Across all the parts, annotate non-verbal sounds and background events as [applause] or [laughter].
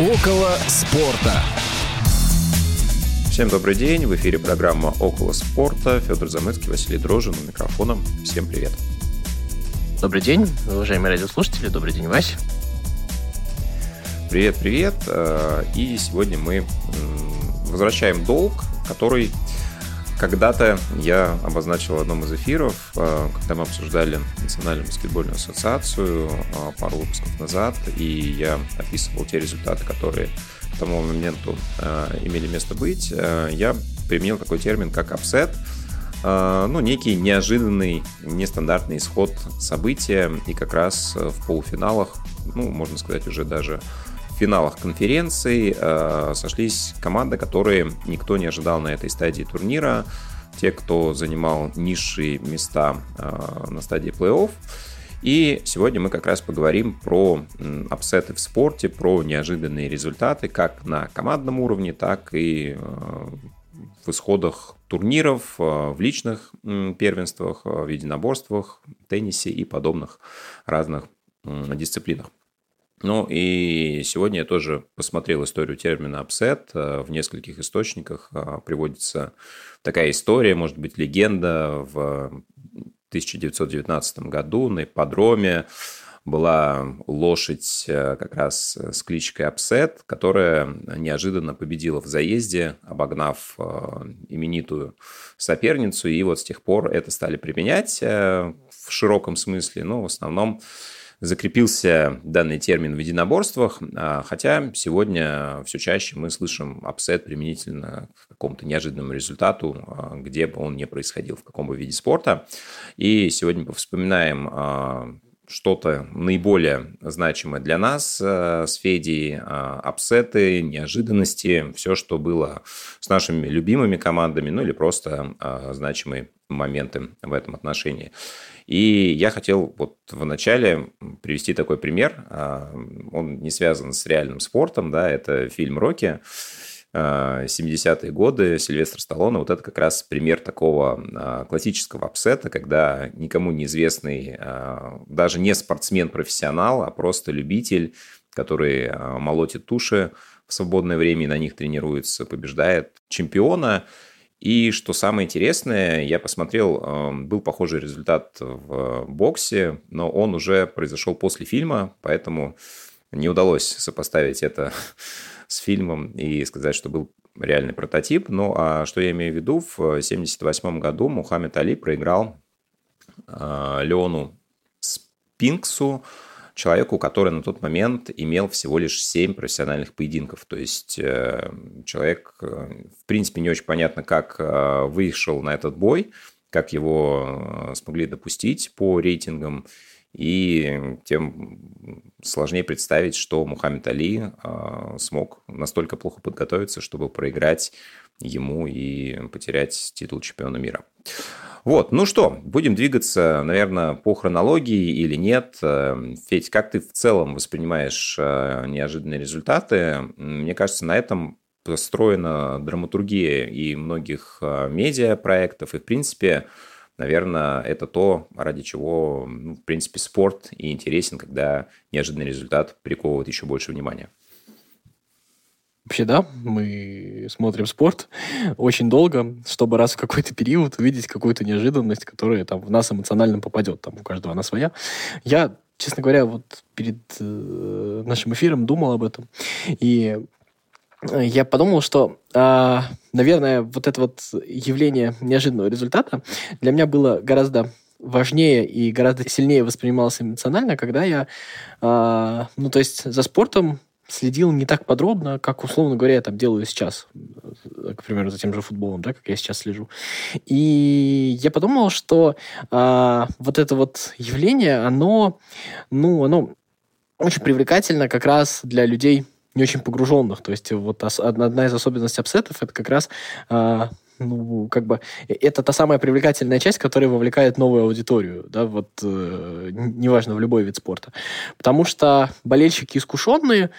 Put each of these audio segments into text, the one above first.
Около спорта. Всем добрый день. В эфире программа «Около спорта». Федор Замыцкий, Василий Дрожин у микрофона. Всем привет. Добрый день, уважаемые радиослушатели. Добрый день, Вась. Привет, привет. Э, и сегодня мы возвращаем долг, который когда-то я обозначил в одном из эфиров, э, когда мы обсуждали Национальную баскетбольную ассоциацию э, пару выпусков назад, и я описывал те результаты, которые к тому моменту э, имели место быть, я применил такой термин, как апсет, ну, некий неожиданный, нестандартный исход события, и как раз в полуфиналах, ну, можно сказать, уже даже финалах конференций э, сошлись команды, которые никто не ожидал на этой стадии турнира. Те, кто занимал низшие места э, на стадии плей-офф. И сегодня мы как раз поговорим про апсеты в спорте, про неожиданные результаты как на командном уровне, так и э, в исходах турниров, э, в личных первенствах, э, в единоборствах, теннисе и подобных разных дисциплинах. Ну и сегодня я тоже посмотрел историю термина апсет. Э, в нескольких источниках э, приводится такая история, может быть, легенда. В 1919 году на ипподроме была лошадь э, как раз с кличкой Апсет, которая неожиданно победила в заезде, обогнав именитую соперницу. И вот с тех пор это стали применять в широком смысле, но в основном закрепился данный термин в единоборствах, а, хотя сегодня все чаще мы слышим апсет применительно к какому-то неожиданному результату, а, где бы он ни происходил, в каком бы виде спорта. И сегодня вспоминаем а, что-то наиболее значимое для нас с Федей, апсеты, неожиданности, все, что было с нашими любимыми командами, ну или просто значимые моменты в этом отношении. И я хотел вот в начале привести такой пример. А, он не связан с реальным спортом, да, это фильм «Рокки». 70-е а, годы, Сильвестр Сталлоне, вот это как раз пример такого а, классического апсета, когда никому неизвестный, даже не спортсмен-профессионал, а просто любитель, который молотит туши в свободное время и на них тренируется, побеждает чемпиона – и что самое интересное, я посмотрел, эм, был похожий результат в боксе, но он уже произошел после фильма, поэтому не удалось сопоставить это [laughs] с фильмом и сказать, что был реальный прототип. Ну, а что я имею в виду? В 1978 году Мухаммед Али проиграл э, Леону Спинксу человеку, который на тот момент имел всего лишь 7 профессиональных поединков. То есть э, человек, э, в принципе, не очень понятно, как э, вышел на этот бой, как его смогли допустить по рейтингам. И тем сложнее представить, что Мухаммед Али смог настолько плохо подготовиться, чтобы проиграть ему и потерять титул чемпиона мира. Вот, ну что, будем двигаться, наверное, по хронологии или нет. Эм, Федь, как ты в целом воспринимаешь э, неожиданные результаты? Мне кажется, на этом построена драматургия и многих э, медиапроектов, и, в принципе, наверное, это то, ради чего, ну, в принципе, спорт и интересен, когда неожиданный результат приковывает еще больше внимания. Вообще, да, мы смотрим спорт очень долго, чтобы раз в какой-то период увидеть какую-то неожиданность, которая там в нас эмоционально попадет. Там у каждого она своя. Я, честно говоря, вот перед э, нашим эфиром думал об этом. И э, я подумал, что, э, наверное, вот это вот явление неожиданного результата для меня было гораздо важнее и гораздо сильнее воспринималось эмоционально, когда я, э, ну, то есть за спортом следил не так подробно, как, условно говоря, я там делаю сейчас. К примеру, за тем же футболом, да, как я сейчас слежу. И я подумал, что а, вот это вот явление, оно, ну, оно очень привлекательно как раз для людей не очень погруженных. То есть вот одна из особенностей апсетов это как раз а, ну, как бы, э, это та самая привлекательная часть, которая вовлекает новую аудиторию, да, вот, э, неважно, в любой вид спорта. Потому что болельщики искушенные,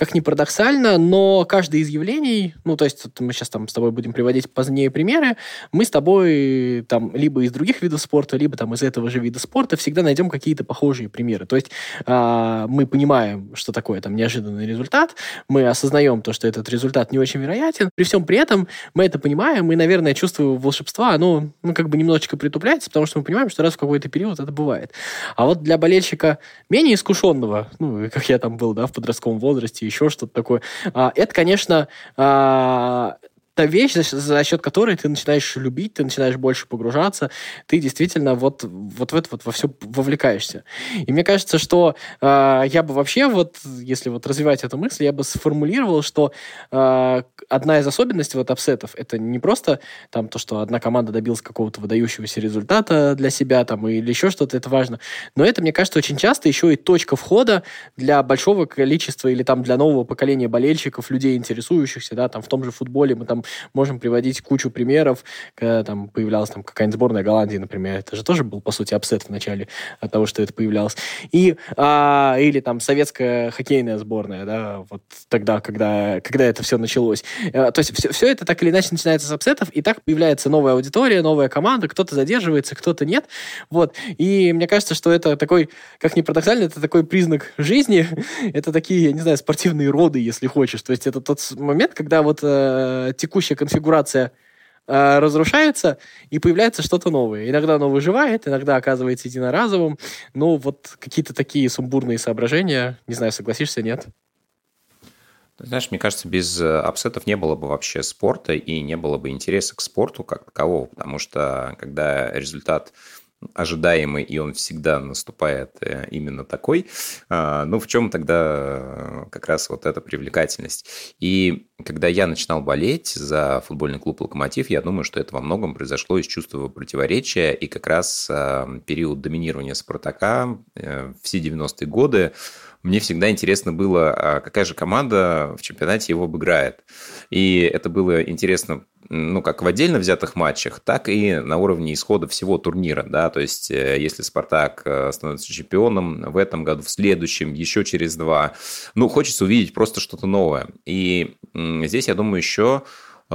как ни парадоксально, но каждое из явлений, ну, то есть мы сейчас там с тобой будем приводить позднее примеры, мы с тобой там либо из других видов спорта, либо там из этого же вида спорта всегда найдем какие-то похожие примеры. То есть э, мы понимаем, что такое там неожиданный результат, мы осознаем то, что этот результат не очень вероятен. При всем при этом мы это понимаем, и, наверное, чувство волшебства, оно ну, как бы немножечко притупляется, потому что мы понимаем, что раз в какой-то период это бывает. А вот для болельщика менее искушенного, ну, как я там был, да, в подростковом возрасте, еще что-то такое, а, это, конечно, а, та вещь, за, за счет которой ты начинаешь любить, ты начинаешь больше погружаться, ты действительно вот, вот в это вот во все вовлекаешься. И мне кажется, что э, я бы вообще вот, если вот развивать эту мысль, я бы сформулировал, что э, одна из особенностей вот апсетов это не просто там то, что одна команда добилась какого-то выдающегося результата для себя там или еще что-то, это важно, но это, мне кажется, очень часто еще и точка входа для большого количества или там для нового поколения болельщиков, людей, интересующихся, да, там в том же футболе мы там можем приводить кучу примеров, когда там появлялась там какая-нибудь сборная Голландии, например, это же тоже был, по сути, апсет в начале от того, что это появлялось. И, а, или там советская хоккейная сборная, да, вот тогда, когда, когда это все началось. А, то есть все, все это так или иначе начинается с апсетов, и так появляется новая аудитория, новая команда, кто-то задерживается, кто-то нет. Вот. И мне кажется, что это такой, как ни парадоксально, это такой признак жизни. [laughs] это такие, я не знаю, спортивные роды, если хочешь. То есть это тот момент, когда вот э, текущая конфигурация э, разрушается, и появляется что-то новое. Иногда оно выживает, иногда оказывается единоразовым. Но вот какие-то такие сумбурные соображения, не знаю, согласишься, нет? Знаешь, мне кажется, без э, апсетов не было бы вообще спорта и не было бы интереса к спорту как такового, потому что когда результат ожидаемый, и он всегда наступает э, именно такой, а, ну, в чем тогда как раз вот эта привлекательность? И когда я начинал болеть за футбольный клуб «Локомотив», я думаю, что это во многом произошло из чувства противоречия, и как раз а, период доминирования «Спартака», э, все 90-е годы, мне всегда интересно было, а какая же команда в чемпионате его обыграет. И это было интересно ну, как в отдельно взятых матчах, так и на уровне исхода всего турнира, да, то есть э, если «Спартак» э, становится чемпионом в этом году, в следующем, еще через два, ну, хочется увидеть просто что-то новое. И здесь, я думаю, еще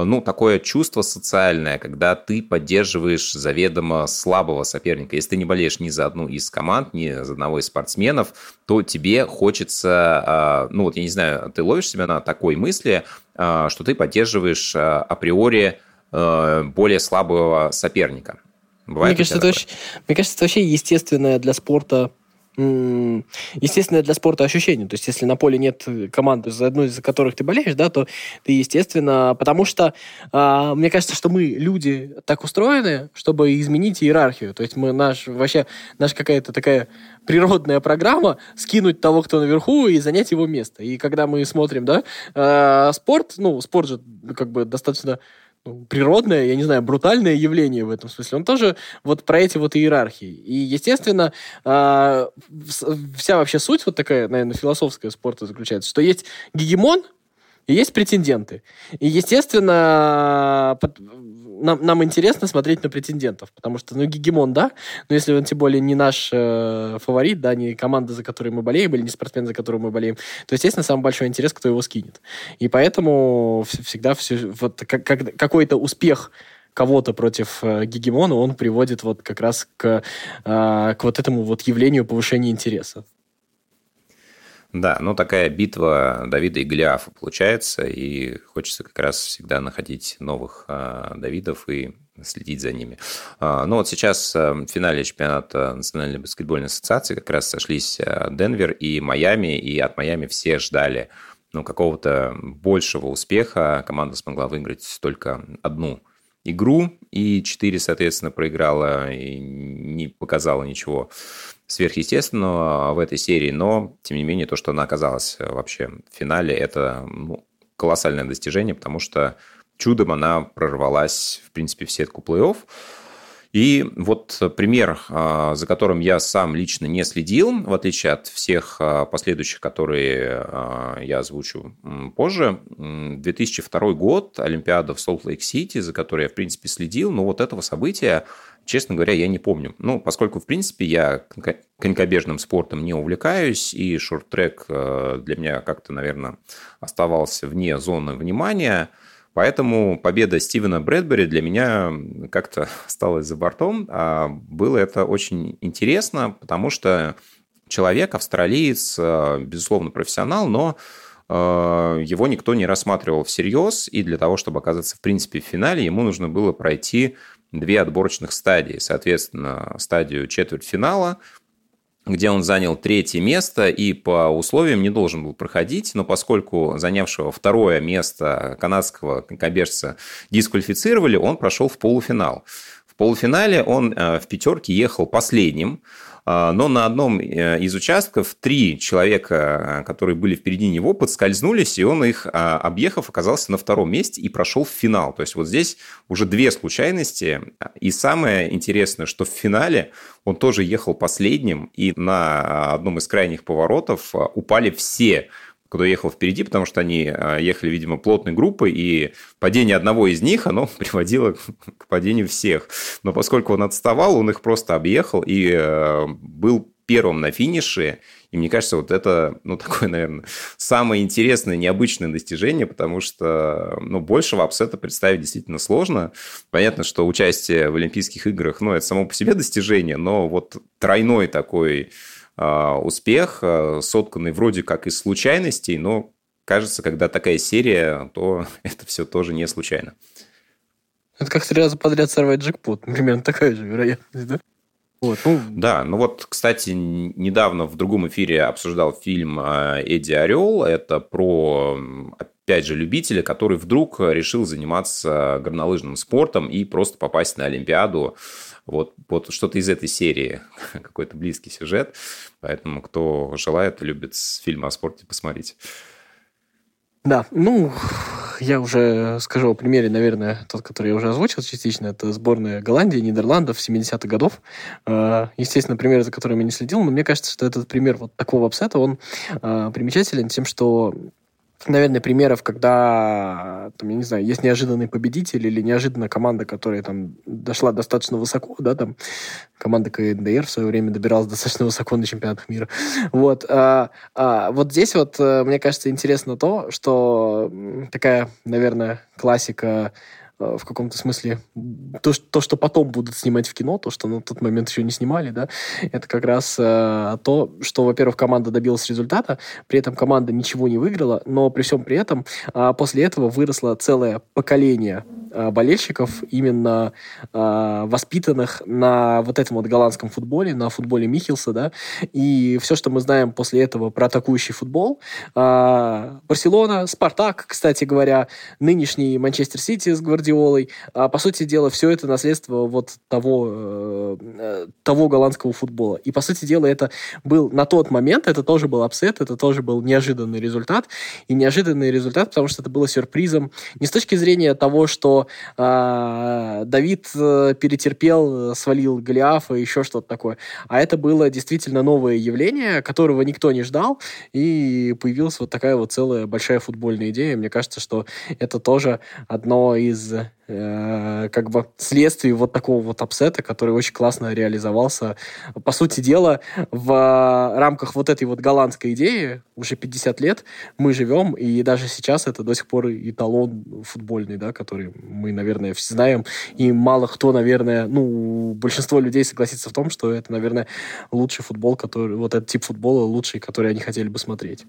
ну, такое чувство социальное, когда ты поддерживаешь заведомо слабого соперника. Если ты не болеешь ни за одну из команд, ни за одного из спортсменов, то тебе хочется, а, ну, вот я не знаю, ты ловишь себя на такой мысли, а, что ты поддерживаешь априори более слабого соперника. Бывает мне, кажется, это очень, мне кажется, это вообще естественное для спорта естественно, для спорта ощущение. То есть, если на поле нет команды, за одной из которых ты болеешь, да, то ты, естественно, потому что э, мне кажется, что мы, люди, так устроены, чтобы изменить иерархию. То есть, мы наш, вообще, наша какая-то такая природная программа скинуть того, кто наверху, и занять его место. И когда мы смотрим, да, э, спорт, ну, спорт же как бы достаточно природное, я не знаю, брутальное явление в этом смысле. Он тоже вот про эти вот иерархии. И, естественно, э, вся вообще суть вот такая, наверное, философская спорта заключается, что есть гегемон, и есть претенденты. И, естественно, нам, нам интересно смотреть на претендентов, потому что, ну, гегемон, да, но если он тем более не наш э, фаворит, да, не команда, за которой мы болеем, или не спортсмен, за которым мы болеем, то, естественно, самый большой интерес, кто его скинет. И поэтому всегда все, вот как, как, какой-то успех кого-то против э, гегемона, он приводит вот как раз к, э, к вот этому вот явлению повышения интереса. Да, ну такая битва Давида и Голиафа получается, и хочется как раз всегда находить новых а, Давидов и следить за ними. А, ну вот сейчас а, в финале чемпионата Национальной баскетбольной ассоциации как раз сошлись Денвер и Майами, и от Майами все ждали ну, какого-то большего успеха. Команда смогла выиграть только одну игру, и четыре, соответственно, проиграла и не показала ничего сверхъестественного в этой серии, но, тем не менее, то, что она оказалась э, вообще в финале, это ну, колоссальное достижение, потому что чудом она прорвалась, в принципе, в сетку плей-офф. И вот пример, а, за которым я сам лично не следил, в отличие от всех а, последующих, которые а, я озвучу позже, 2002 год, Олимпиада в Солт-Лейк-Сити, за которой я, в принципе, следил, но вот этого события, честно говоря, я не помню. Ну, поскольку, в принципе, я конькобежным спортом не увлекаюсь, и шорт-трек для меня как-то, наверное, оставался вне зоны внимания – Поэтому победа Стивена Брэдбери для меня как-то [laughs] осталась за бортом. А было это очень интересно, потому что человек, австралиец, э, безусловно, профессионал, но э, его никто не рассматривал всерьез, и для того, чтобы оказаться, в принципе, в финале, ему нужно было пройти две отборочных стадии. Соответственно, стадию четвертьфинала, где он занял третье место и по условиям не должен был проходить, но поскольку занявшего второе место канадского конькобежца дисквалифицировали, он прошел в полуфинал. В полуфинале он э, в пятерке ехал последним, а, но на одном э, из участков три человека, которые были впереди него, подскользнулись, и он их, а, объехав, оказался на втором месте и прошел в финал. То есть вот здесь уже две случайности. И самое интересное, что в финале он тоже ехал последним, и на одном из крайних поворотов упали все кто ехал впереди, потому что они а, ехали, видимо, плотной группой, и падение одного из них, оно [laughs] приводило к падению всех. Но поскольку он отставал, он их просто объехал и э, был первым на финише. И мне кажется, вот это, ну, такое, [laughs] наверное, самое интересное, необычное достижение, потому что, ну, большего апсета представить действительно сложно. Понятно, что участие в Олимпийских играх, ну, это само по себе достижение, но вот тройной такой успех, а, сотканный вроде как из случайностей, но кажется, когда такая серия, то [laughs] это все тоже не случайно. Это как три раза подряд сорвать джекпот. Примерно такая же вероятность, да? Вот, ну... Да, ну вот, кстати, недавно в другом эфире обсуждал фильм а, Эдди Орел. Это про, опять же, любителя, который вдруг решил заниматься горнолыжным спортом и просто попасть на Олимпиаду вот, вот что-то из этой серии, [laughs] какой-то близкий сюжет. Поэтому, кто желает, любит фильмы о спорте, посмотрите. Да, ну, я уже скажу о примере, наверное, тот, который я уже озвучил частично. Это сборная Голландии, Нидерландов 70-х годов. А, естественно, пример, за которым я не следил, но мне кажется, что этот пример вот такого апсета, он а, примечателен тем, что наверное, примеров, когда, там, я не знаю, есть неожиданный победитель или неожиданная команда, которая там дошла достаточно высоко, да, там команда КНДР в свое время добиралась достаточно высоко на чемпионатах мира. Вот, а, а, вот здесь вот, э, мне кажется, интересно то, что такая, наверное, классика в каком-то смысле то, то, что потом будут снимать в кино, то, что на тот момент еще не снимали, да, это как раз э, то, что, во-первых, команда добилась результата, при этом команда ничего не выиграла, но при всем при этом э, после этого выросло целое поколение э, болельщиков, именно э, воспитанных на вот этом вот голландском футболе, на футболе Михилса, да, и все, что мы знаем после этого про атакующий футбол, э, Барселона, Спартак, кстати говоря, нынешний Манчестер Сити с Гвардиолой, Гвардиолой. А, по сути дела, все это наследство вот того, э, того голландского футбола. И, по сути дела, это был на тот момент, это тоже был апсет, это тоже был неожиданный результат. И неожиданный результат, потому что это было сюрпризом не с точки зрения того, что э, Давид э, перетерпел, свалил Голиафа и еще что-то такое, а это было действительно новое явление, которого никто не ждал, и появилась вот такая вот целая большая футбольная идея. Мне кажется, что это тоже одно из э, как бы следствий вот такого вот апсета, который очень классно реализовался. По сути дела, в рамках вот этой вот голландской идеи уже 50 лет мы живем, и даже сейчас это до сих пор эталон футбольный, да, который мы, наверное, все знаем, и мало кто, наверное, ну, большинство людей согласится в том, что это, наверное, лучший футбол, который, вот этот тип футбола лучший, который они хотели бы смотреть.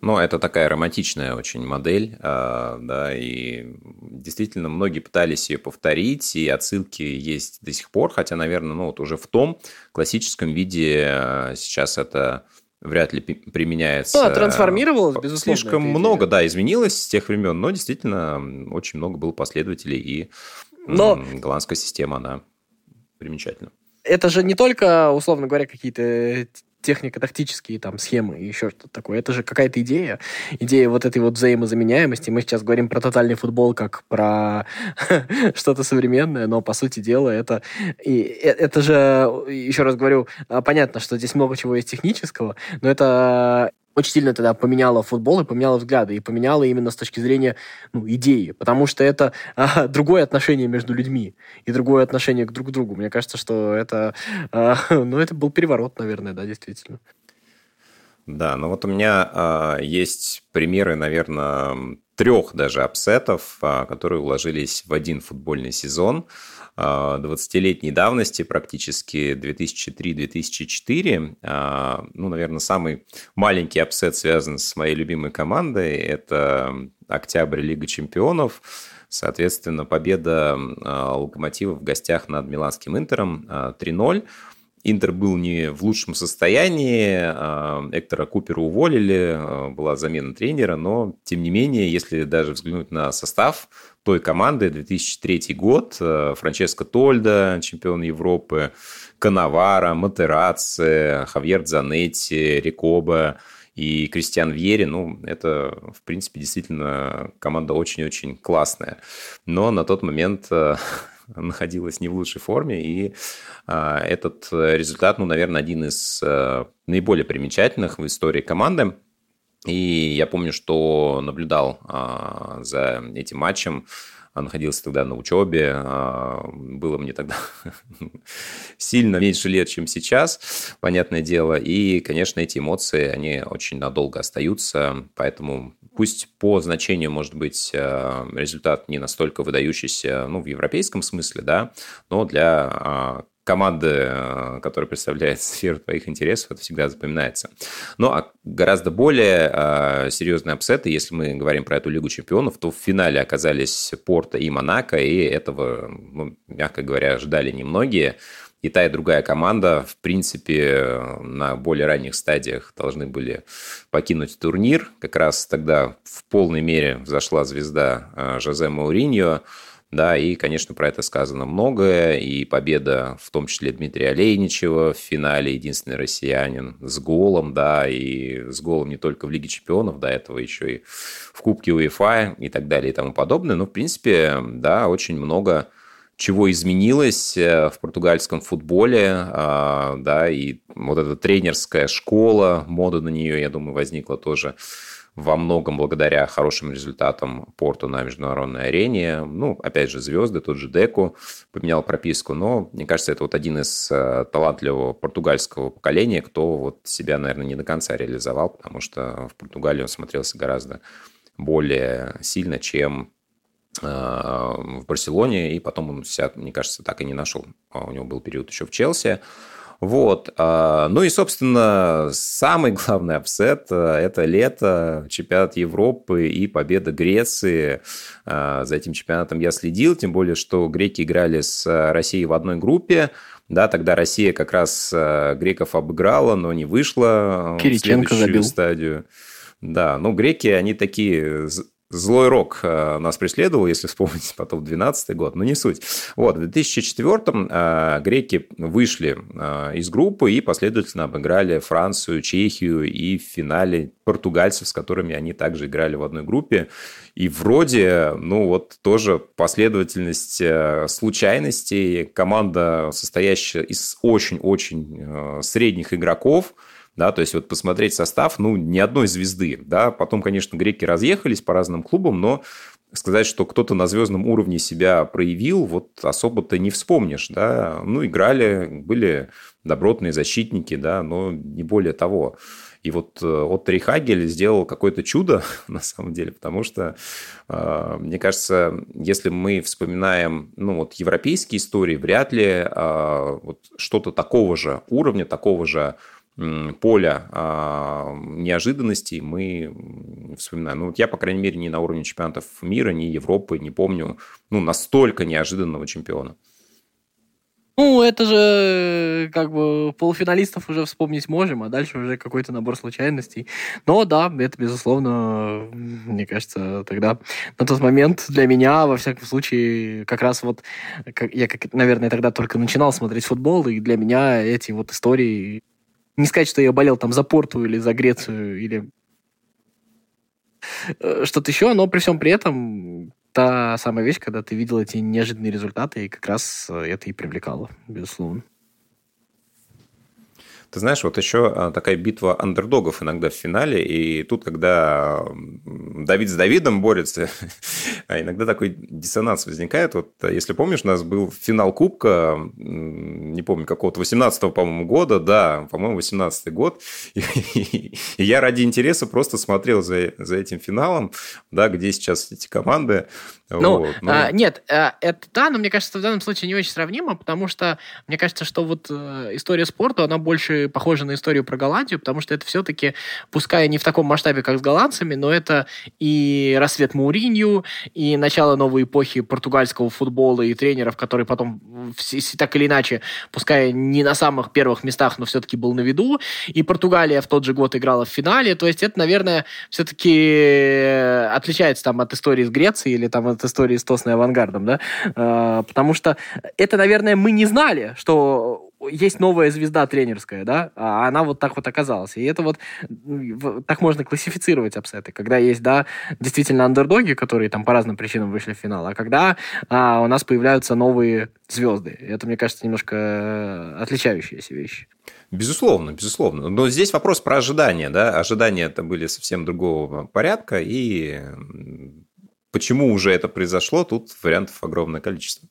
Но это такая романтичная очень модель, а, да, и действительно многие пытались ее повторить, и отсылки есть до сих пор, хотя, наверное, ну вот уже в том классическом виде а, сейчас это вряд ли применяется. Ну, трансформировалось, безусловно. Слишком много, да, изменилось с тех времен, но действительно очень много было последователей, и но... голландская система, она примечательна. Это же не только, условно говоря, какие-то технико-тактические там схемы и еще что-то такое. Это же какая-то идея. Идея вот этой вот взаимозаменяемости. Мы сейчас говорим про тотальный футбол как про [laughs] что-то современное, но по сути дела это... И э, это же, еще раз говорю, а, понятно, что здесь много чего есть технического, но это очень сильно тогда поменяло футбол и поменяло взгляды, и поменяло именно с точки зрения ну, идеи, потому что это [laughs] а, другое отношение между людьми и другое отношение к друг другу. Мне кажется, что это, а, [laughs] ну, это был переворот, наверное, да, действительно. Да, ну вот у меня а, есть примеры, наверное, трех даже апсетов, а, которые уложились в один футбольный сезон. 20-летней давности, практически 2003-2004. А, ну, наверное, самый маленький апсет связан с моей любимой командой. Это октябрь Лига чемпионов. Соответственно, победа а, Локомотива в гостях над Миланским Интером 3-0. А, Интер был не в лучшем состоянии, Эктора Купера уволили, была замена тренера, но, тем не менее, если даже взглянуть на состав, той команды 2003 год. Э, Франческо Тольда, чемпион Европы, Канавара, Матераци, Хавьер Занетти, Рикоба и Кристиан Вьери. Ну, это, в принципе, действительно команда очень-очень классная. Но на тот момент находилась не в лучшей форме, и э, этот результат, ну, наверное, один из наиболее примечательных в истории команды. И я помню, что наблюдал а, за этим матчем, а, находился тогда на учебе, а, было мне тогда [laughs] сильно меньше лет, чем сейчас, понятное дело, и, конечно, эти эмоции, они очень надолго остаются, поэтому пусть по значению, может быть, а, результат не настолько выдающийся, ну, в европейском смысле, да, но для а, команды, э, которая представляет [laughs] сферу твоих интересов, это всегда запоминается. Ну, а гораздо более э, серьезные апсеты, если мы говорим про эту Лигу чемпионов, то в финале оказались Порто и Монако, и этого, ну, мягко говоря, ждали немногие. И та, и другая команда, в принципе, на более ранних стадиях должны были покинуть турнир. Как раз тогда в полной мере взошла звезда э, Жозе Мауриньо, да, и, конечно, про это сказано многое, и победа, в том числе Дмитрия Олейничева в финале, единственный россиянин с голом, да, и с голом не только в Лиге Чемпионов, до этого еще и в Кубке УЕФА и так далее и тому подобное, но, в принципе, да, очень много чего изменилось э, в португальском футболе, а, да, и вот эта тренерская школа, мода на нее, я думаю, возникла тоже во многом благодаря хорошим результатам Порту на международной арене. Ну, опять же, звезды, тот же Деку поменял прописку, но мне кажется, это вот один из э, талантливого португальского поколения, кто вот себя, наверное, не до конца реализовал, потому что в Португалии он смотрелся гораздо более сильно, чем э, в Барселоне, и потом он себя, мне кажется, так и не нашел. А у него был период еще в Челси. Вот. А, ну и, собственно, самый главный апсет э, – это лето, чемпионат Европы и победа Греции. А, за этим чемпионатом я следил, тем более, что греки играли с Россией в одной группе. Да, тогда Россия как раз э, греков обыграла, но не вышла Кириченко в следующую забил. стадию. Да, ну греки, они такие Злой рок э, нас преследовал, если вспомнить [laughs] потом 12 год, но не суть. Вот, в 2004-м э, греки вышли э, из группы и последовательно обыграли Францию, Чехию и в финале португальцев, с которыми они также играли в одной группе. И вроде, ну вот тоже последовательность случайностей, команда, состоящая из очень-очень средних игроков, да, то есть вот посмотреть состав, ну, ни одной звезды, да, потом, конечно, греки разъехались по разным клубам, но сказать, что кто-то на звездном уровне себя проявил, вот особо-то не вспомнишь, да, ну, играли, были добротные защитники, да, но не более того. И вот э, Отто Хагель сделал какое-то чудо, [laughs] на самом деле, потому что, э, мне кажется, если мы вспоминаем, ну, вот европейские истории, вряд ли э, вот что-то такого же уровня, такого же поля а, неожиданностей мы вспоминаем. Ну, вот я, по крайней мере, не на уровне чемпионатов мира, ни Европы не помню ну, настолько неожиданного чемпиона. Ну, это же как бы полуфиналистов уже вспомнить можем, а дальше уже какой-то набор случайностей. Но да, это, безусловно, мне кажется, тогда на тот момент для меня, во всяком случае, как раз вот, как, я, как, наверное, тогда только начинал смотреть футбол, и для меня эти вот истории Не сказать, что я болел там за Порту или за Грецию или э, что-то еще, но при всем при этом та самая вещь, когда ты видел эти неожиданные результаты, и как раз э, это и привлекало, безусловно. Ты знаешь, вот еще а, такая битва андердогов иногда в финале, и тут, когда Давид с Давидом борется, [laughs] а иногда такой диссонанс возникает. Вот а, если помнишь, у нас был финал Кубка, не помню, какого-то 18-го, по-моему, года, да, по-моему, 18-й год, и, [laughs] и, и я ради интереса просто смотрел за, за этим финалом, да, где сейчас эти команды, ну, вот, ну... А, нет, а, это да, но мне кажется, в данном случае не очень сравнимо, потому что мне кажется, что вот э, история спорта, она больше похожа на историю про Голландию, потому что это все-таки, пускай не в таком масштабе, как с голландцами, но это и рассвет Мауринью, и начало новой эпохи португальского футбола и тренеров, который потом так или иначе, пускай не на самых первых местах, но все-таки был на виду, и Португалия в тот же год играла в финале, то есть это, наверное, все-таки отличается там от истории с Грецией или там от истории с Тосной авангардом, да, а, потому что это, наверное, мы не знали, что есть новая звезда тренерская, да, а она вот так вот оказалась. И это вот так можно классифицировать апсеты, когда есть, да, действительно андердоги, которые там по разным причинам вышли в финал, а когда а, у нас появляются новые звезды. Это, мне кажется, немножко э, отличающиеся вещи. Безусловно, безусловно. Но здесь вопрос про ожидания, да, ожидания это были совсем другого порядка, и Почему уже это произошло, тут вариантов огромное количество.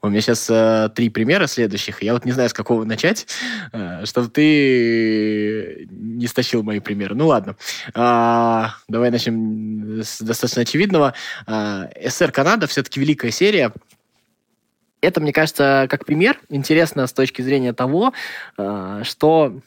У меня сейчас э, три примера следующих. Я вот не знаю, с какого начать, э, чтобы ты не стащил мои примеры. Ну ладно. Э, давай начнем с достаточно очевидного. Э, СССР Канада все-таки великая серия. Это, мне кажется, как пример интересно с точки зрения того, э, что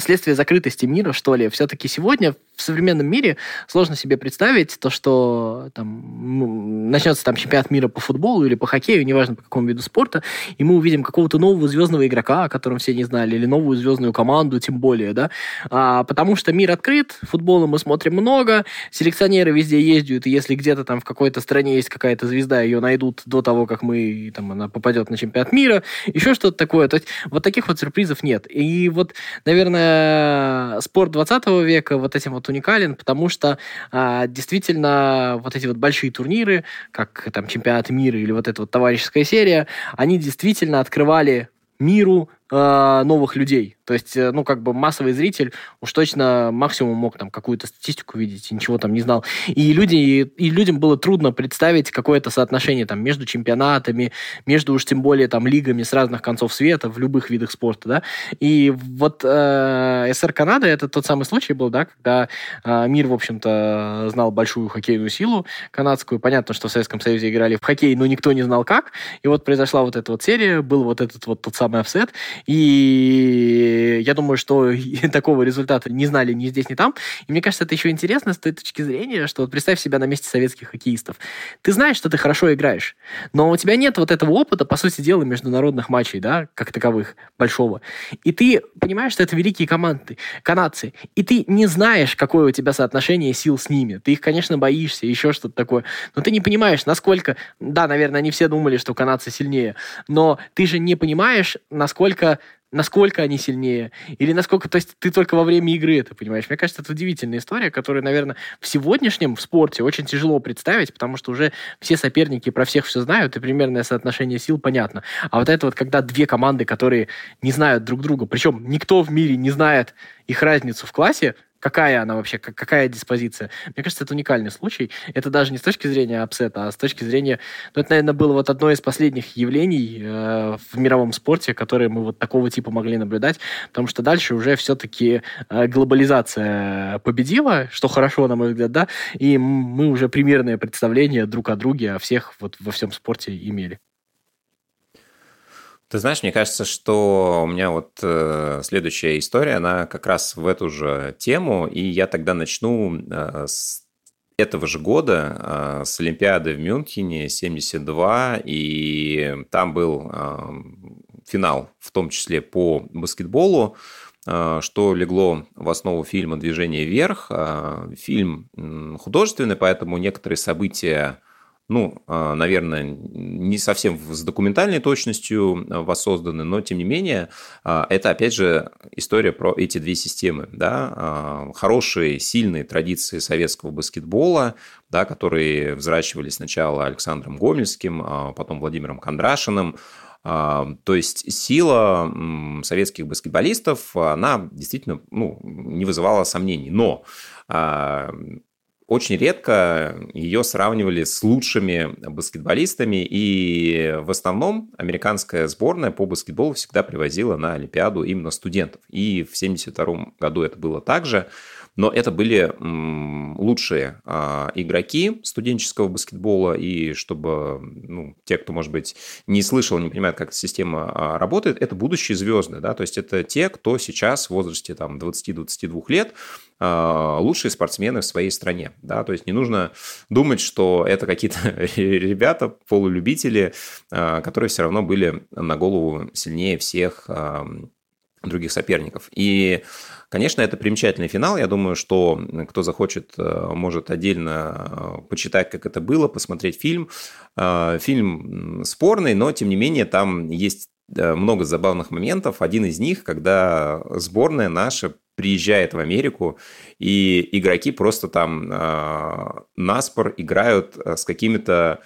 следствие закрытости мира, что ли. Все-таки сегодня в современном мире сложно себе представить то, что там начнется там чемпионат мира по футболу или по хоккею, неважно по какому виду спорта, и мы увидим какого-то нового звездного игрока, о котором все не знали, или новую звездную команду, тем более, да, а, потому что мир открыт, футбола мы смотрим много, селекционеры везде ездят, и если где-то там в какой-то стране есть какая-то звезда, ее найдут до того, как мы, там, она попадет на чемпионат мира, еще что-то такое. То есть вот таких вот сюрпризов нет. И вот, наверное, спорт 20 века вот этим вот уникален, потому что а, действительно вот эти вот большие турниры, как там чемпионат мира или вот эта вот товарищеская серия, они действительно открывали миру э, новых людей. То есть, э, ну, как бы массовый зритель уж точно максимум мог там какую-то статистику видеть ничего там не знал. И, люди, и людям было трудно представить какое-то соотношение там между чемпионатами, между уж тем более там лигами с разных концов света в любых видах спорта, да. И вот э, СССР Канада это тот самый случай был, да, когда э, мир, в общем-то, знал большую хоккейную силу канадскую. Понятно, что в Советском Союзе играли в хоккей, но никто не знал как. И вот произошла вот эта вот серия, был вот этот вот тот самый офсет, и я думаю, что [laughs] такого результата не знали ни здесь, ни там. И мне кажется, это еще интересно с той точки зрения, что вот представь себя на месте советских хоккеистов. Ты знаешь, что ты хорошо играешь, но у тебя нет вот этого опыта, по сути дела, международных матчей, да, как таковых, большого. И ты понимаешь, что это великие команды, канадцы, и ты не знаешь, какое у тебя соотношение сил с ними. Ты их, конечно, боишься, еще что-то такое, но ты не понимаешь, насколько... Да, наверное, они все думали, что канадцы сильнее, но ты же не понимаешь, насколько насколько они сильнее, или насколько, то есть ты только во время игры это понимаешь. Мне кажется, это удивительная история, которую, наверное, в сегодняшнем в спорте очень тяжело представить, потому что уже все соперники про всех все знают, и примерное соотношение сил понятно. А вот это вот, когда две команды, которые не знают друг друга, причем никто в мире не знает их разницу в классе, какая она вообще, какая диспозиция. Мне кажется, это уникальный случай. Это даже не с точки зрения апсета, а с точки зрения... Ну, это, наверное, было вот одно из последних явлений э, в мировом спорте, которые мы вот такого типа могли наблюдать, потому что дальше уже все-таки э, глобализация победила, что хорошо, на мой взгляд, да, и мы уже примерное представление друг о друге, о всех вот во всем спорте имели. Ты знаешь, мне кажется, что у меня вот э, следующая история, она как раз в эту же тему, и я тогда начну э, с этого же года, э, с Олимпиады в Мюнхене, 72, и там был э, финал, в том числе по баскетболу, э, что легло в основу фильма «Движение вверх». Э, фильм художественный, поэтому некоторые события ну, а, наверное, не совсем с документальной точностью а, воссозданы, но тем не менее, а, это, опять же, история про эти две системы. Да? Хорошие, сильные традиции советского баскетбола, да, которые взращивались сначала Александром Гомельским, потом Владимиром Кондрашиным, то есть сила советских баскетболистов, она действительно ну, не вызывала сомнений. Но очень редко ее сравнивали с лучшими баскетболистами, и в основном американская сборная по баскетболу всегда привозила на Олимпиаду именно студентов. И в 1972 году это было также. Но это были лучшие а, игроки студенческого баскетбола, и чтобы ну, те, кто, может быть, не слышал, не понимает, как эта система а, работает, это будущие звезды, да, то есть это те, кто сейчас в возрасте там 20-22 лет а, лучшие спортсмены в своей стране. Да? То есть не нужно думать, что это какие-то [laughs] ребята, полулюбители, которые все равно были на голову сильнее всех других соперников. И, конечно, это примечательный финал. Я думаю, что кто захочет, э, может отдельно э, почитать, как это было, посмотреть фильм. Э, фильм спорный, но, тем не менее, там есть много забавных моментов. Один из них, когда сборная наша приезжает в Америку, и игроки просто там наспор играют с какими-то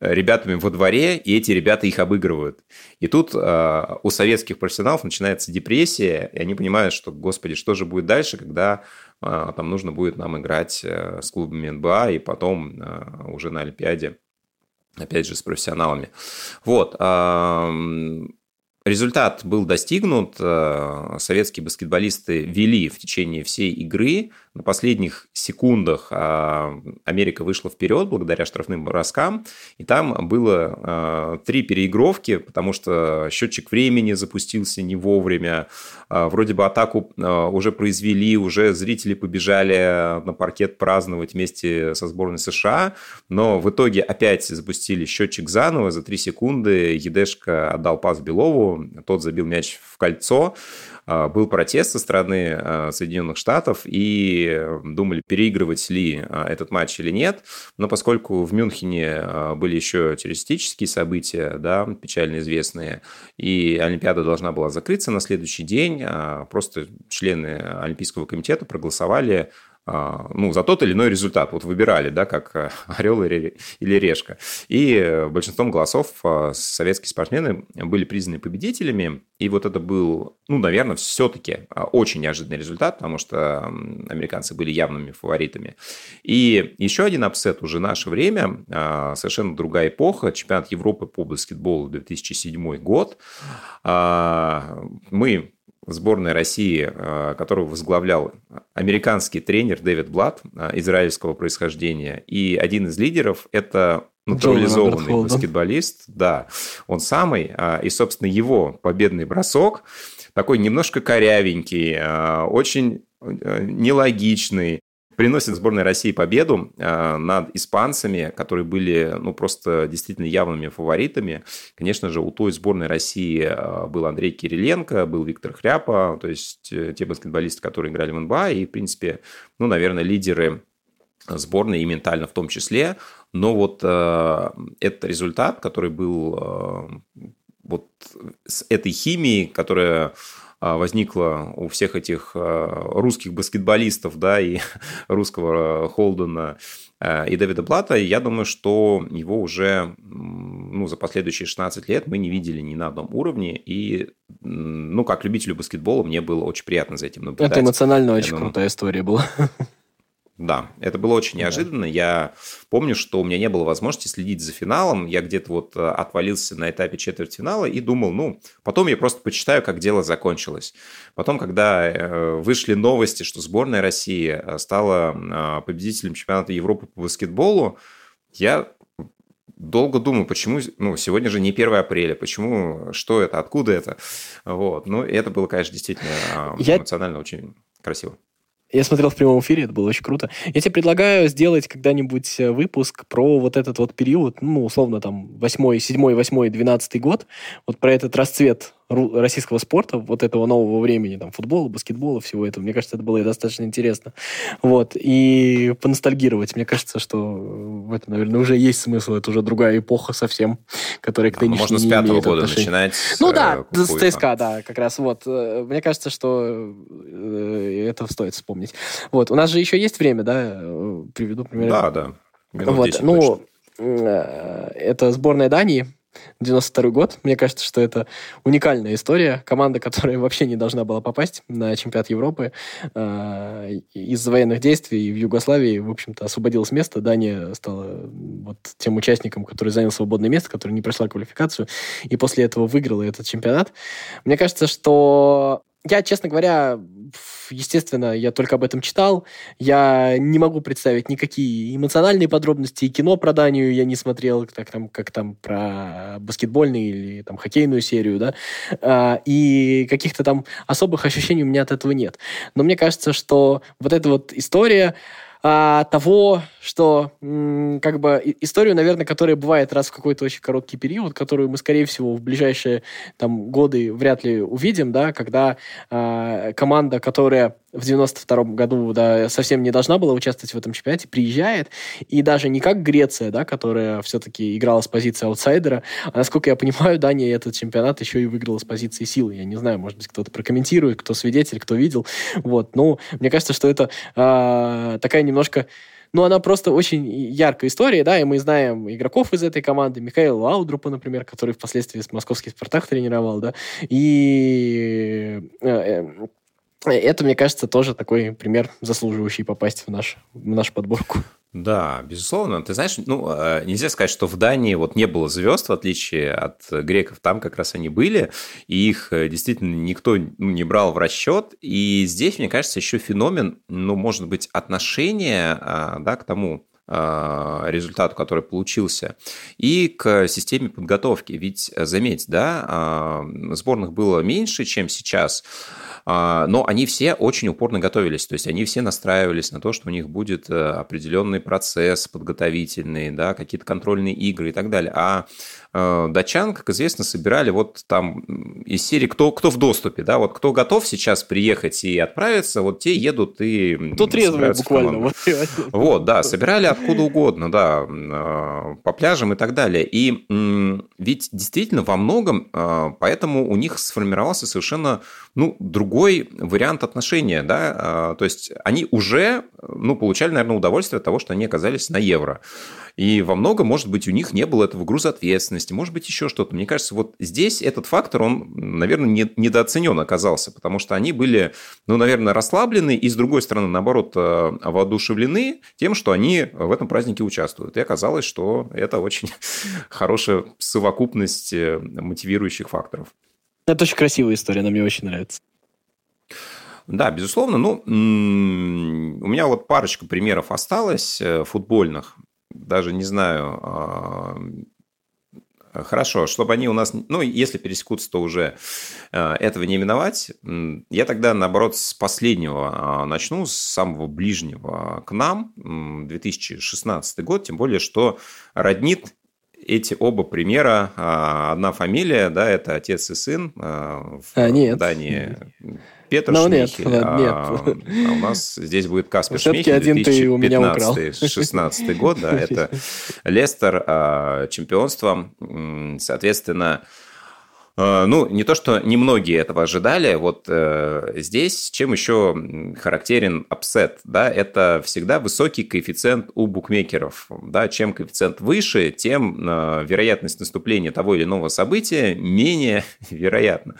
ребятами во дворе, и эти ребята их обыгрывают. И тут э, у советских профессионалов начинается депрессия, и они понимают, что, господи, что же будет дальше, когда э, там нужно будет нам играть э, с клубами НБА и потом э, уже на Олимпиаде, опять же, с профессионалами. Вот. Э, результат был достигнут. Э, советские баскетболисты вели в течение всей игры на последних секундах а, Америка вышла вперед благодаря штрафным броскам, и там было а, три переигровки, потому что счетчик времени запустился не вовремя, а, вроде бы атаку уже произвели, уже зрители побежали на паркет праздновать вместе со сборной США, но в итоге опять запустили счетчик заново, за три секунды Едешка отдал пас Белову, тот забил мяч в кольцо, был протест со стороны а, Соединенных Штатов, и думали, переигрывать ли а, этот матч или нет. Но поскольку в Мюнхене были еще террористические события, да, печально известные, и Олимпиада должна была закрыться на следующий день, просто члены Олимпийского комитета проголосовали а, ну, за тот или иной результат. Вот выбирали, да, как э, [laughs] орел или решка. И большинством голосов э, советские спортсмены были признаны победителями. И вот это был, ну, наверное, все-таки э, очень неожиданный результат, потому что американцы были явными фаворитами. И еще один апсет уже наше время, совершенно другая эпоха, чемпионат Европы по баскетболу 2007 год. Мы сборной России, э, которую возглавлял американский тренер Дэвид Блад, э, израильского происхождения. И один из лидеров – это натурализованный баскетболист. Да, он самый. А, и, собственно, его победный бросок такой немножко корявенький, э, очень нелогичный, приносит сборной России победу э, над испанцами, которые были ну, просто действительно явными фаворитами. Конечно же, у той сборной России э, был Андрей Кириленко, был Виктор Хряпа, то есть э, те баскетболисты, которые играли в НБА, и, в принципе, ну, наверное, лидеры сборной и ментально в том числе. Но вот э, этот результат, который был э, вот с этой химией, которая возникла у всех этих а, русских баскетболистов, да, и [laughs] русского Холдена а, и Дэвида Блата, я думаю, что его уже ну, за последующие 16 лет мы не видели ни на одном уровне, и ну, как любителю баскетбола мне было очень приятно за этим наблюдать. Это эмоционально очень думаю, крутая история была. [laughs] Да, это было очень неожиданно. Да. Я помню, что у меня не было возможности следить за финалом. Я где-то вот э, отвалился на этапе четвертьфинала и думал, ну, потом я просто почитаю, как дело закончилось. Потом, когда э, вышли новости, что сборная России э, стала победителем чемпионата Европы по баскетболу, я долго думаю, почему, ну, сегодня же не 1 апреля, почему, что это, откуда это, вот, ну, это было, конечно, действительно эмоционально я... очень красиво. Я смотрел в прямом эфире, это было очень круто. Я тебе предлагаю сделать когда-нибудь э, выпуск про вот этот вот период, ну, условно, там, 8, 7, 8, 12 год, вот про этот расцвет российского спорта, вот этого нового времени, там, футбола, баскетбола, всего этого. Мне кажется, это было достаточно интересно. Вот. И поностальгировать. Мне кажется, что в этом, наверное, уже есть смысл. Это уже другая эпоха совсем, которая к а, нынешней Можно с пятого года отношения. начинать. Ну да, э, с ЦСКА, да, как раз. Вот. Э, мне кажется, что э, это стоит вспомнить. Вот. У нас же еще есть время, да? Приведу пример. Да, да. Минут вот. 10 ну, точно. это сборная Дании 92 год. Мне кажется, что это уникальная история. Команда, которая вообще не должна была попасть на чемпионат Европы э, из-за военных действий в Югославии, в общем-то, освободилось место. Дания стала вот тем участником, который занял свободное место, который не прошла квалификацию, и после этого выиграла этот чемпионат. Мне кажется, что я, честно говоря, естественно, я только об этом читал. Я не могу представить никакие эмоциональные подробности. И кино про Данию я не смотрел, как там, как там про баскетбольную или там хоккейную серию, да. А, и каких-то там особых ощущений у меня от этого нет. Но мне кажется, что вот эта вот история а, того, что как бы историю, наверное, которая бывает раз в какой-то очень короткий период, которую мы, скорее всего, в ближайшие там годы вряд ли увидим, да, когда а, команда, которая в 92 году да, совсем не должна была участвовать в этом чемпионате, приезжает, и даже не как Греция, да, которая все-таки играла с позиции аутсайдера, а, насколько я понимаю, Дания этот чемпионат еще и выиграла с позиции силы. Я не знаю, может быть, кто-то прокомментирует, кто свидетель, кто видел. Вот. Ну, мне кажется, что это а, такая немножко ну, она просто очень яркая история, да, и мы знаем игроков из этой команды, Михаила Лаудрупа, например, который впоследствии с московский «Спартак» тренировал, да, и э, э, это, мне кажется, тоже такой пример, заслуживающий попасть в, наш, в нашу подборку. Да, безусловно. Ты знаешь, ну, э, нельзя сказать, что в Дании вот не было звезд, в отличие от греков. Там как раз они были, и их э, действительно никто ну, не брал в расчет. И здесь, мне кажется, еще феномен, ну, может быть, отношения а, да, к тому, результату, который получился, и к системе подготовки. Ведь, заметь, да, а, сборных было меньше, чем сейчас, а, но они все очень упорно готовились, то есть они все настраивались на то, что у них будет э, определенный процесс подготовительный, да, какие-то контрольные игры и так далее. А э, датчан, как известно, собирали вот там из серии кто, кто в доступе, да, вот кто готов сейчас приехать и отправиться, вот те едут и... Тут резвые буквально. Вот, да, собирали откуда угодно, да, э, по пляжам и так далее. И ведь действительно во многом поэтому у них сформировался совершенно ну, другой вариант отношения, да, а, то есть они уже, ну, получали, наверное, удовольствие от того, что они оказались на евро. И во многом, может быть, у них не было этого груза ответственности, может быть, еще что-то. Мне кажется, вот здесь этот фактор, он, наверное, не, недооценен оказался, потому что они были, ну, наверное, расслаблены и, с другой стороны, наоборот, э, воодушевлены тем, что они в этом празднике участвуют. И оказалось, что это очень [laughs] хорошая совокупность э, мотивирующих факторов. Это очень красивая история, она мне очень нравится. Да, безусловно. Ну, у меня вот парочка примеров осталось э, футбольных. Даже не знаю, а, Хорошо, чтобы они у нас, ну, если пересекутся, то уже э, этого не миновать. Я тогда, наоборот, с последнего а, начну, с самого ближнего к нам, 2016 год, тем более, что роднит эти оба примера, а, одна фамилия, да, это отец и сын а, в а, нет. Дании. Петр ну, Шмейхель, нет, а, нет. а у нас здесь будет Каспер Шмейхель, один 2015-16 год, да, это [laughs] Лестер, чемпионство, соответственно, Э, ну, не то, что немногие этого ожидали, вот э, здесь чем еще характерен апсет, да, это всегда высокий коэффициент у букмекеров, да, чем коэффициент выше, тем э, вероятность наступления того или иного события менее [laughs] вероятна.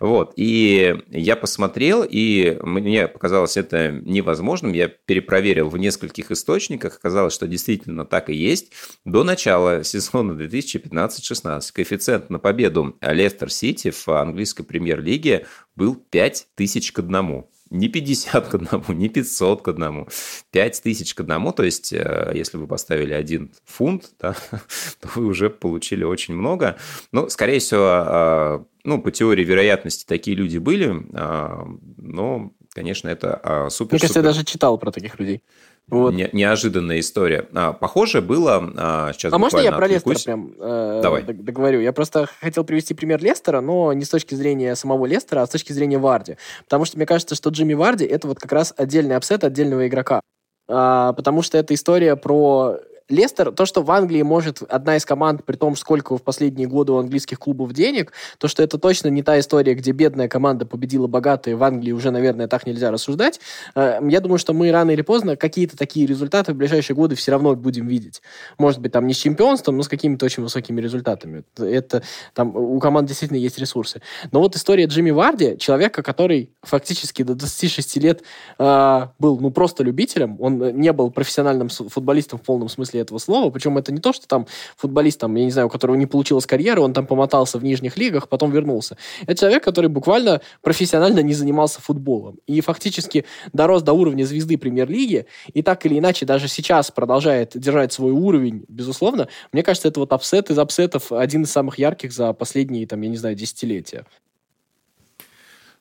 Вот, и я посмотрел, и мне показалось это невозможным, я перепроверил в нескольких источниках, оказалось, что действительно так и есть. До начала сезона 2015-16 коэффициент на победу Лестер Лестер Сити в английской премьер-лиге был 5 тысяч к одному. Не 50 к одному, не 500 к одному, 5 тысяч к одному. То есть, э, если вы поставили один фунт, да, [laughs] то вы уже получили очень много. Но, скорее всего, а, ну, по теории вероятности такие люди были, а, но, конечно, это супер-супер. Мне кажется, я даже читал про таких людей. Вот. Не, неожиданная история. А, похоже было а, сейчас. А можно я про Лестера прям э, Давай. договорю? Я просто хотел привести пример Лестера, но не с точки зрения самого Лестера, а с точки зрения Варди. Потому что мне кажется, что Джимми Варди это вот как раз отдельный апсет отдельного игрока. А, потому что это история про Лестер, то, что в Англии может одна из команд, при том, сколько в последние годы у английских клубов денег, то, что это точно не та история, где бедная команда победила богатые, в Англии уже, наверное, так нельзя рассуждать. Э, я думаю, что мы рано или поздно какие-то такие результаты в ближайшие годы все равно будем видеть. Может быть, там не с чемпионством, но с какими-то очень высокими результатами. Это там у команд действительно есть ресурсы. Но вот история Джимми Варди, человека, который фактически до 26 лет э, был ну просто любителем, он не был профессиональным футболистом в полном смысле этого слова. Причем это не то, что там футболист, там, я не знаю, у которого не получилась карьера, он там помотался в нижних лигах, потом вернулся. Это человек, который буквально профессионально не занимался футболом. И фактически дорос до уровня звезды премьер-лиги, и так или иначе даже сейчас продолжает держать свой уровень, безусловно. Мне кажется, это вот апсет из апсетов один из самых ярких за последние, там, я не знаю, десятилетия.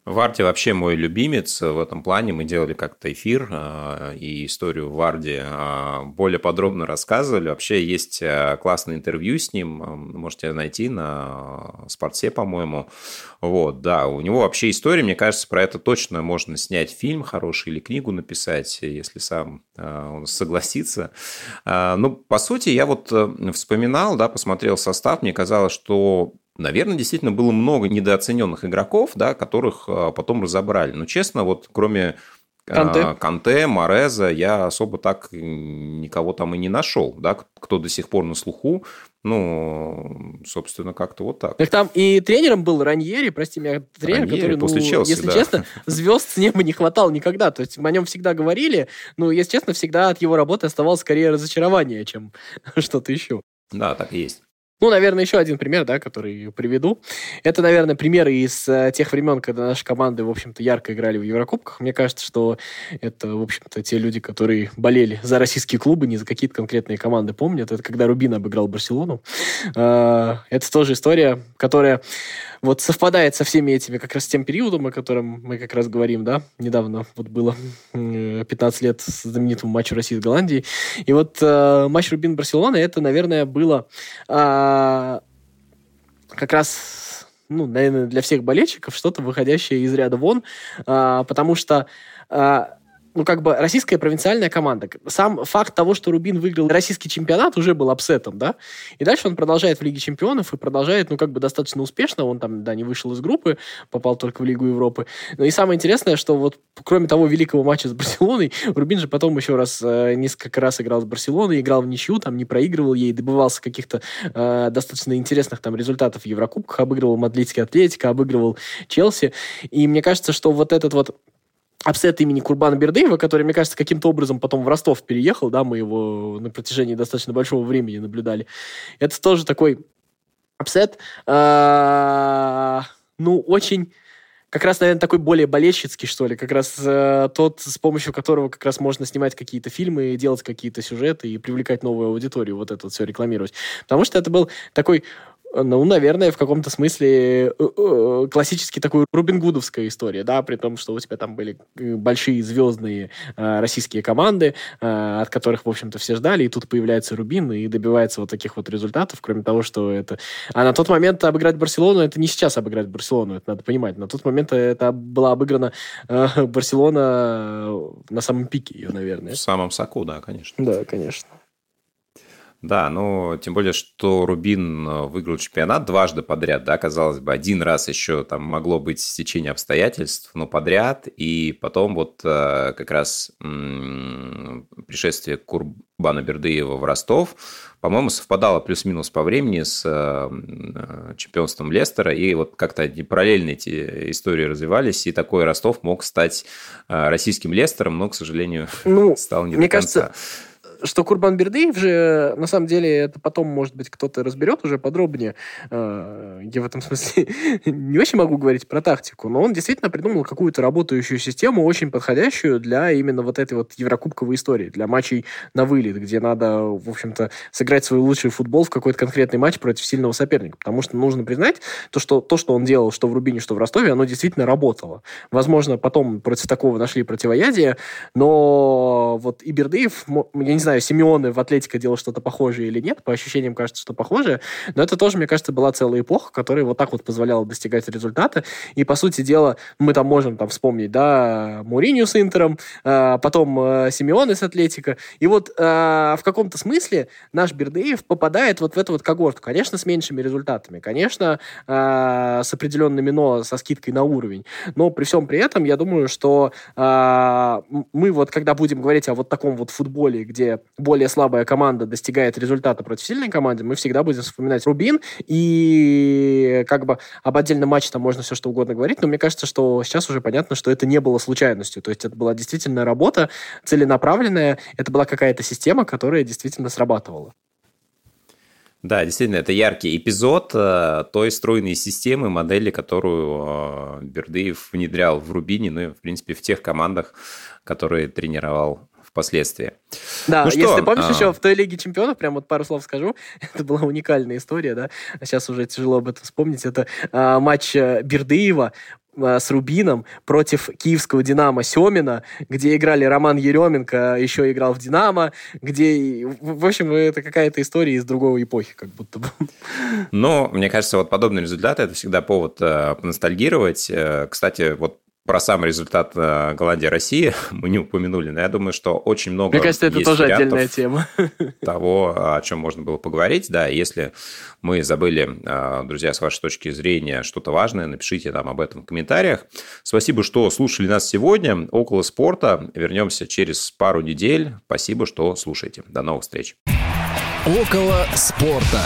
Варди вообще мой любимец в этом плане. Мы делали как-то эфир э, и историю Варди э, более подробно рассказывали. Вообще есть э, классное интервью с ним, можете найти на Спорте, по-моему. Вот, да, у него вообще история, мне кажется, про это точно можно снять фильм хороший или книгу написать, если сам он согласится. Ну, по сути, я вот вспоминал, да, посмотрел состав, мне казалось, что Наверное, действительно было много недооцененных игроков, да, которых а, потом разобрали. Но честно, вот кроме а, Канте. Канте, Мореза, я особо так никого там и не нашел, да, кто до сих пор на слуху. Ну, собственно, как-то вот так. Так там и тренером был Раньери, прости меня, тренер, Раньери, который, после ну, Челси, если да. честно, [laughs] звезд с неба не хватало никогда. То есть о нем всегда говорили, но, если честно, всегда от его работы оставалось скорее разочарование, чем [laughs] что-то еще. Да, так и есть. Ну, наверное, еще один пример, да, который приведу. Это, наверное, примеры из э, тех времен, когда наши команды, в общем-то, ярко играли в Еврокубках. Мне кажется, что это, в общем-то, те люди, которые болели за российские клубы, не за какие-то конкретные команды помнят. Это когда Рубин обыграл Барселону. Э, это тоже история, которая вот совпадает со всеми этими, как раз тем периодом, о котором мы как раз говорим, да, недавно вот было 15 лет знаменитому матчу России с Голландией. И вот э, матч Рубин-Барселона, это, наверное, было э, как раз ну, наверное, для всех болельщиков что-то выходящее из ряда вон, а, потому что а, ну, как бы российская провинциальная команда. Сам факт того, что Рубин выиграл российский чемпионат, уже был апсетом, да? И дальше он продолжает в Лиге чемпионов и продолжает, ну, как бы достаточно успешно. Он там, да, не вышел из группы, попал только в Лигу Европы. Но и самое интересное, что вот кроме того великого матча с Барселоной, Рубин же потом еще раз, э, несколько раз играл с Барселоной, играл в ничью, там не проигрывал ей, добивался каких-то э, достаточно интересных там результатов в Еврокубках, обыгрывал Мадридский Атлетика, обыгрывал Челси. И мне кажется, что вот этот вот апсет имени Курбана Бердыева, который, мне кажется, каким-то образом потом в Ростов переехал, да, мы его на протяжении достаточно большого времени наблюдали. Это тоже такой апсет, а, ну, очень как раз, наверное, такой более болельщицкий, что ли, как раз э, тот, с помощью которого как раз можно снимать какие-то фильмы, делать какие-то сюжеты и привлекать новую аудиторию, вот это вот все рекламировать. Потому что это был такой ну, наверное, в каком-то смысле э, э, классический такой Рубин Гудовская история, да, при том, что у тебя там были э, большие звездные российские команды, от которых, в общем-то, все ждали, и тут появляется Рубин и добивается вот таких вот результатов, кроме того, что это... А на тот момент обыграть Барселону, это не сейчас обыграть Барселону, это надо понимать. На тот момент это была обыграна Барселона на самом пике ее, наверное. В самом соку, да, конечно. Да, конечно. Да, ну, тем более, что Рубин э, выиграл чемпионат дважды подряд, да, казалось бы, один раз еще там могло быть стечение обстоятельств, но подряд, и потом вот э, как раз пришествие Курбана Бердыева в Ростов, по-моему, совпадало плюс-минус по времени с э, чемпионством Лестера, и вот как-то параллельно эти истории развивались, и такой Ростов мог стать российским Лестером, но, к сожалению, ну, [laughs] стал не мне до конца. Кажется что Курбан Бердыев же, на самом деле, это потом, может быть, кто-то разберет уже подробнее. Э, я в этом смысле [laughs] не очень могу говорить про тактику, но он действительно придумал какую-то работающую систему, очень подходящую для именно вот этой вот еврокубковой истории, для матчей на вылет, где надо, в общем-то, сыграть свой лучший футбол в какой-то конкретный матч против сильного соперника. Потому что нужно признать, то, что то, что он делал, что в Рубине, что в Ростове, оно действительно работало. Возможно, потом против такого нашли противоядие, но вот и Бердыев, я не знаю, Симеоны в Атлетико делал что-то похожее или нет, по ощущениям кажется, что похожее, но это тоже, мне кажется, была целая эпоха, которая вот так вот позволяла достигать результата, и, по сути дела, мы там можем там вспомнить, да, Муринью с Интером, а, потом а, Симеоны с Атлетико, и вот а, в каком-то смысле наш Бердыев попадает вот в эту вот когорту, конечно, с меньшими результатами, конечно, с определенными но, со скидкой на уровень, но при всем при этом, я думаю, что мы вот, когда будем говорить о вот таком вот футболе, где более слабая команда достигает результата против сильной команды, мы всегда будем вспоминать Рубин, и как бы об отдельном матче там можно все что угодно говорить, но мне кажется, что сейчас уже понятно, что это не было случайностью, то есть это была действительно работа целенаправленная, это была какая-то система, которая действительно срабатывала. Да, действительно, это яркий эпизод э, той стройной системы, модели, которую э, Бердыев внедрял в Рубине, ну и, в принципе, в тех командах, которые тренировал впоследствии. Да, ну что, если помнишь а... еще в той Лиге Чемпионов, прям вот пару слов скажу, [laughs] это была уникальная история, да, сейчас уже тяжело об этом вспомнить, это а, матч э, Бердыева а, с Рубином против киевского «Динамо» Семина, где играли Роман Еременко, еще играл в «Динамо», где, в общем, это какая-то история из другой эпохи, как будто бы. Но, мне кажется, вот подобные результаты – это всегда повод э, поностальгировать. Э, кстати, вот про сам результат э, Голландия-России [laughs] мы не упомянули, но я думаю, что очень много Мне кажется, это тоже отдельная тема. [laughs] Того, о чем можно было поговорить. Да, если мы забыли, э, друзья, с вашей точки зрения что-то важное, напишите нам об этом в комментариях. Спасибо, что слушали нас сегодня. Около спорта. Вернемся через пару недель. Спасибо, что слушаете. До новых встреч. Около спорта.